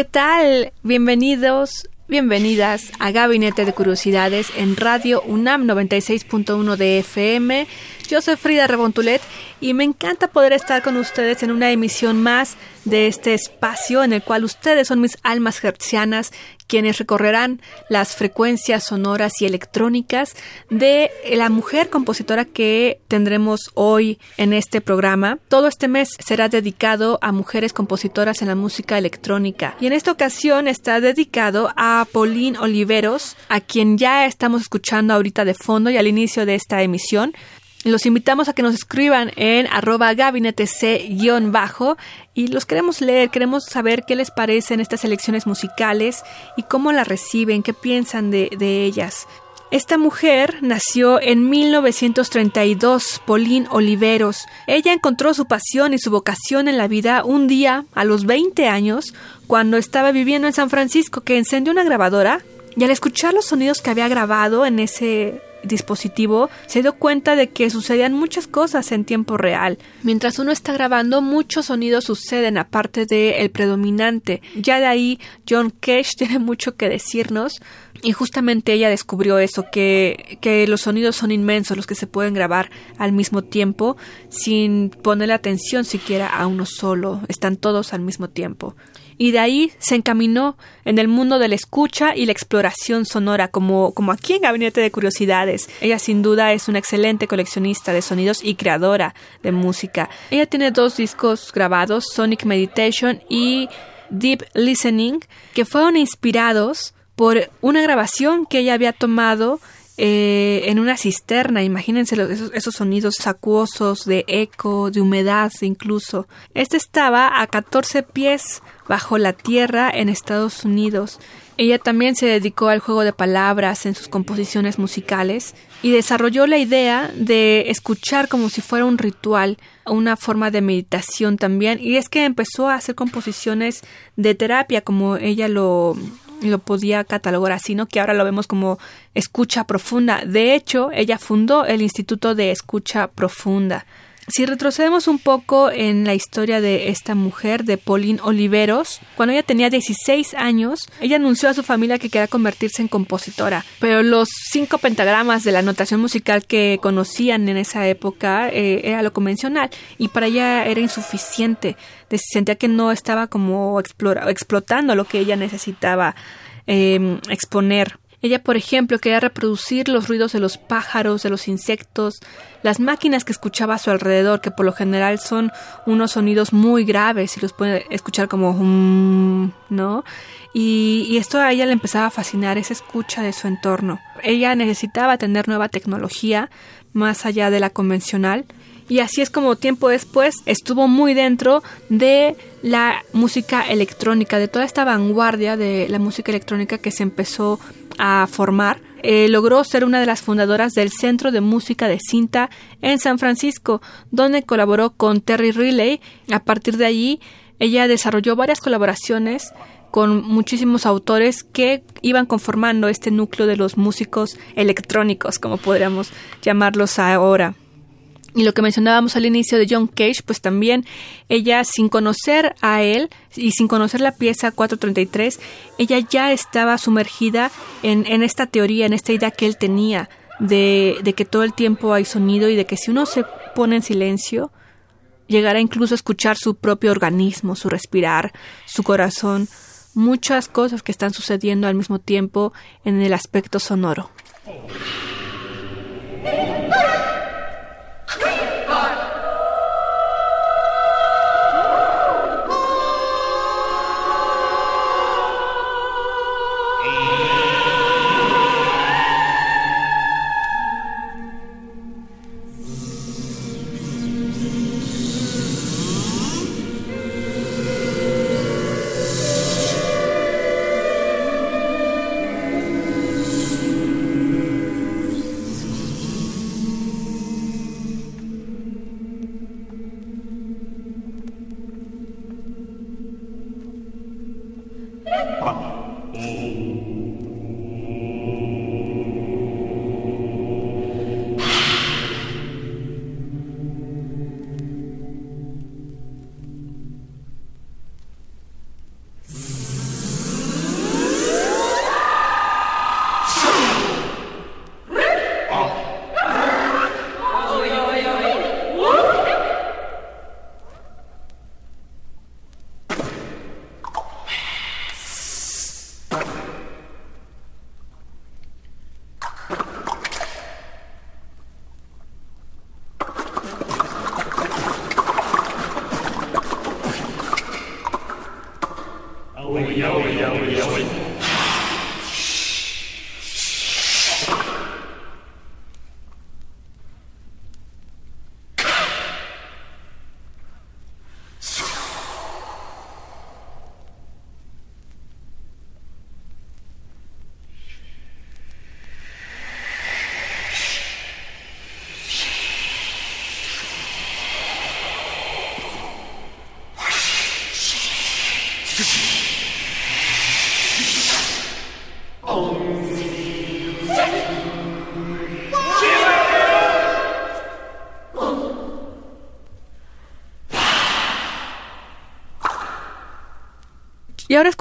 ¿Qué tal? Bienvenidos, bienvenidas a Gabinete de Curiosidades en Radio UNAM 96.1 de FM. Yo soy Frida Rebontulet y me encanta poder estar con ustedes en una emisión más de este espacio en el cual ustedes son mis almas hertzianas quienes recorrerán las frecuencias sonoras y electrónicas de la mujer compositora que tendremos hoy en este programa. Todo este mes será dedicado a mujeres compositoras en la música electrónica y en esta ocasión está dedicado a Pauline Oliveros, a quien ya estamos escuchando ahorita de fondo y al inicio de esta emisión. Los invitamos a que nos escriban en arroba gabinete C-bajo y los queremos leer, queremos saber qué les parecen estas elecciones musicales y cómo las reciben, qué piensan de, de ellas. Esta mujer nació en 1932, Pauline Oliveros. Ella encontró su pasión y su vocación en la vida un día, a los 20 años, cuando estaba viviendo en San Francisco, que encendió una grabadora y al escuchar los sonidos que había grabado en ese dispositivo se dio cuenta de que sucedían muchas cosas en tiempo real. Mientras uno está grabando, muchos sonidos suceden aparte del el predominante. Ya de ahí John Cage tiene mucho que decirnos y justamente ella descubrió eso, que, que los sonidos son inmensos, los que se pueden grabar al mismo tiempo sin ponerle atención siquiera a uno solo, están todos al mismo tiempo y de ahí se encaminó en el mundo de la escucha y la exploración sonora, como, como aquí en Gabinete de Curiosidades. Ella sin duda es una excelente coleccionista de sonidos y creadora de música. Ella tiene dos discos grabados, Sonic Meditation y Deep Listening, que fueron inspirados por una grabación que ella había tomado eh, en una cisterna, imagínense esos, esos, sonidos acuosos de eco, de humedad incluso. Este estaba a 14 pies bajo la tierra en Estados Unidos. Ella también se dedicó al juego de palabras en sus composiciones musicales y desarrolló la idea de escuchar como si fuera un ritual, una forma de meditación también, y es que empezó a hacer composiciones de terapia como ella lo, lo podía catalogar así, ¿no? Que ahora lo vemos como escucha profunda. De hecho, ella fundó el Instituto de Escucha Profunda. Si retrocedemos un poco en la historia de esta mujer, de Pauline Oliveros, cuando ella tenía 16 años, ella anunció a su familia que quería convertirse en compositora, pero los cinco pentagramas de la notación musical que conocían en esa época eh, era lo convencional y para ella era insuficiente, sentía que no estaba como explora, explotando lo que ella necesitaba eh, exponer. Ella, por ejemplo, quería reproducir los ruidos de los pájaros, de los insectos, las máquinas que escuchaba a su alrededor, que por lo general son unos sonidos muy graves y los puede escuchar como um, ¿no? Y, y esto a ella le empezaba a fascinar, esa escucha de su entorno. Ella necesitaba tener nueva tecnología más allá de la convencional y así es como tiempo después estuvo muy dentro de la música electrónica, de toda esta vanguardia de la música electrónica que se empezó formar eh, logró ser una de las fundadoras del Centro de Música de Cinta en San Francisco, donde colaboró con Terry Riley. A partir de allí, ella desarrolló varias colaboraciones con muchísimos autores que iban conformando este núcleo de los músicos electrónicos, como podríamos llamarlos ahora. Y lo que mencionábamos al inicio de John Cage, pues también ella sin conocer a él y sin conocer la pieza 433, ella ya estaba sumergida en, en esta teoría, en esta idea que él tenía de, de, que todo el tiempo hay sonido y de que si uno se pone en silencio, llegará incluso a escuchar su propio organismo, su respirar, su corazón, muchas cosas que están sucediendo al mismo tiempo en el aspecto sonoro.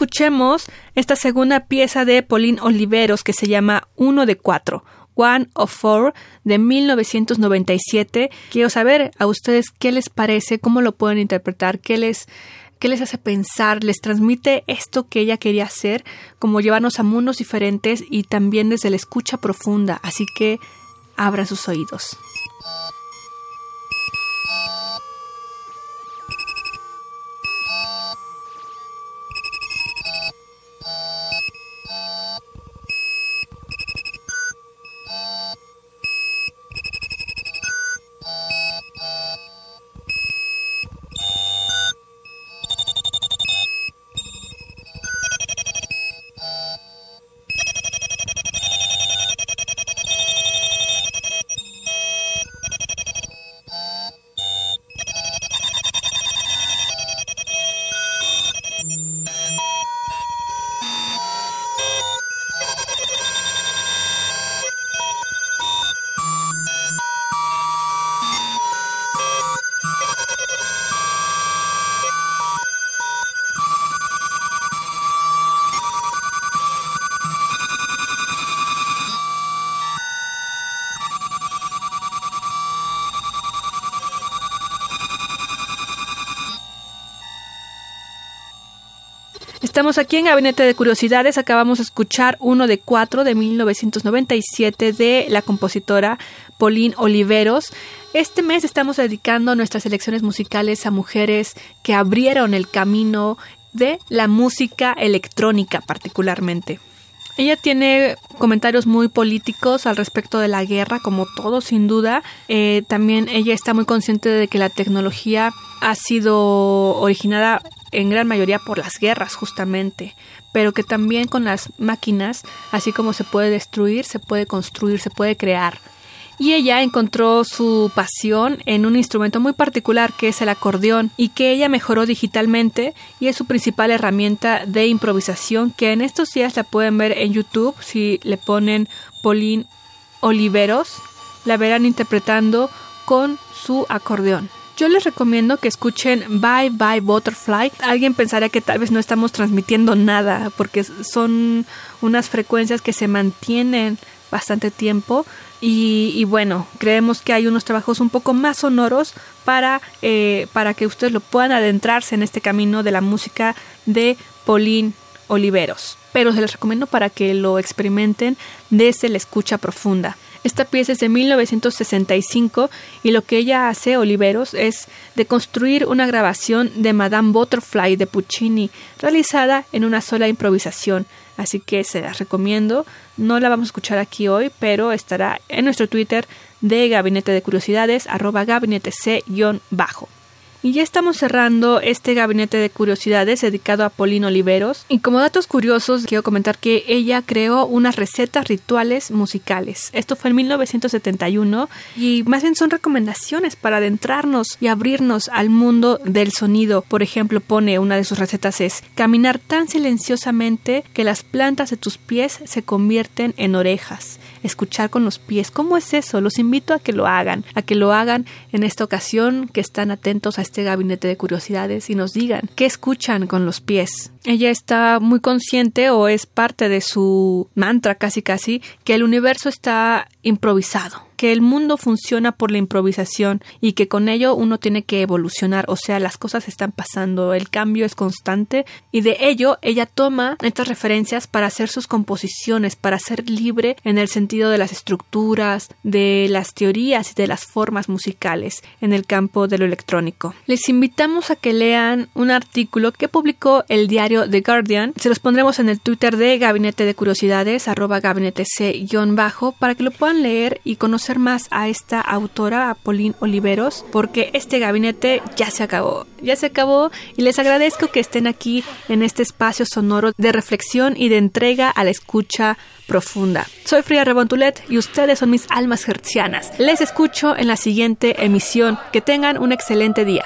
Escuchemos esta segunda pieza de Pauline Oliveros que se llama Uno de Cuatro, One of Four, de 1997. Quiero saber a ustedes qué les parece, cómo lo pueden interpretar, qué les, qué les hace pensar, les transmite esto que ella quería hacer, como llevarnos a mundos diferentes y también desde la escucha profunda. Así que abra sus oídos. Estamos aquí en Gabinete de Curiosidades. Acabamos de escuchar uno de cuatro de 1997 de la compositora Pauline Oliveros. Este mes estamos dedicando nuestras elecciones musicales a mujeres que abrieron el camino de la música electrónica particularmente. Ella tiene comentarios muy políticos al respecto de la guerra, como todo, sin duda. Eh, también ella está muy consciente de que la tecnología ha sido originada en gran mayoría por las guerras justamente, pero que también con las máquinas, así como se puede destruir, se puede construir, se puede crear. Y ella encontró su pasión en un instrumento muy particular que es el acordeón y que ella mejoró digitalmente y es su principal herramienta de improvisación que en estos días la pueden ver en YouTube si le ponen Pauline Oliveros, la verán interpretando con su acordeón. Yo les recomiendo que escuchen Bye Bye Butterfly. Alguien pensaría que tal vez no estamos transmitiendo nada porque son unas frecuencias que se mantienen bastante tiempo y, bueno, creemos que hay unos trabajos un poco más sonoros para, eh, para que ustedes lo puedan adentrarse en este camino de la música de Pauline Oliveros. Pero se les recomiendo para que lo experimenten desde la escucha profunda. Esta pieza es de 1965 y lo que ella hace, Oliveros, es de construir una grabación de Madame Butterfly de Puccini, realizada en una sola improvisación. Así que se las recomiendo. No la vamos a escuchar aquí hoy, pero estará en nuestro Twitter de Gabinete de Curiosidades, arroba gabinete C-bajo. Y ya estamos cerrando este gabinete de curiosidades dedicado a Paulina Oliveros. Y como datos curiosos, quiero comentar que ella creó unas recetas rituales musicales. Esto fue en 1971 y más bien son recomendaciones para adentrarnos y abrirnos al mundo del sonido. Por ejemplo, pone una de sus recetas es caminar tan silenciosamente que las plantas de tus pies se convierten en orejas escuchar con los pies. ¿Cómo es eso? Los invito a que lo hagan, a que lo hagan en esta ocasión, que están atentos a este gabinete de curiosidades y nos digan qué escuchan con los pies. Ella está muy consciente o es parte de su mantra casi casi que el universo está improvisado que el mundo funciona por la improvisación y que con ello uno tiene que evolucionar, o sea, las cosas están pasando, el cambio es constante y de ello ella toma estas referencias para hacer sus composiciones, para ser libre en el sentido de las estructuras, de las teorías y de las formas musicales en el campo de lo electrónico. Les invitamos a que lean un artículo que publicó el diario The Guardian, se los pondremos en el Twitter de Gabinete de Curiosidades, arroba gabinete C-bajo, para que lo puedan leer y conocer más a esta autora, a Pauline Oliveros, porque este gabinete ya se acabó. Ya se acabó y les agradezco que estén aquí en este espacio sonoro de reflexión y de entrega a la escucha profunda. Soy Fría Rebontulet y ustedes son mis almas hercianas. Les escucho en la siguiente emisión. Que tengan un excelente día.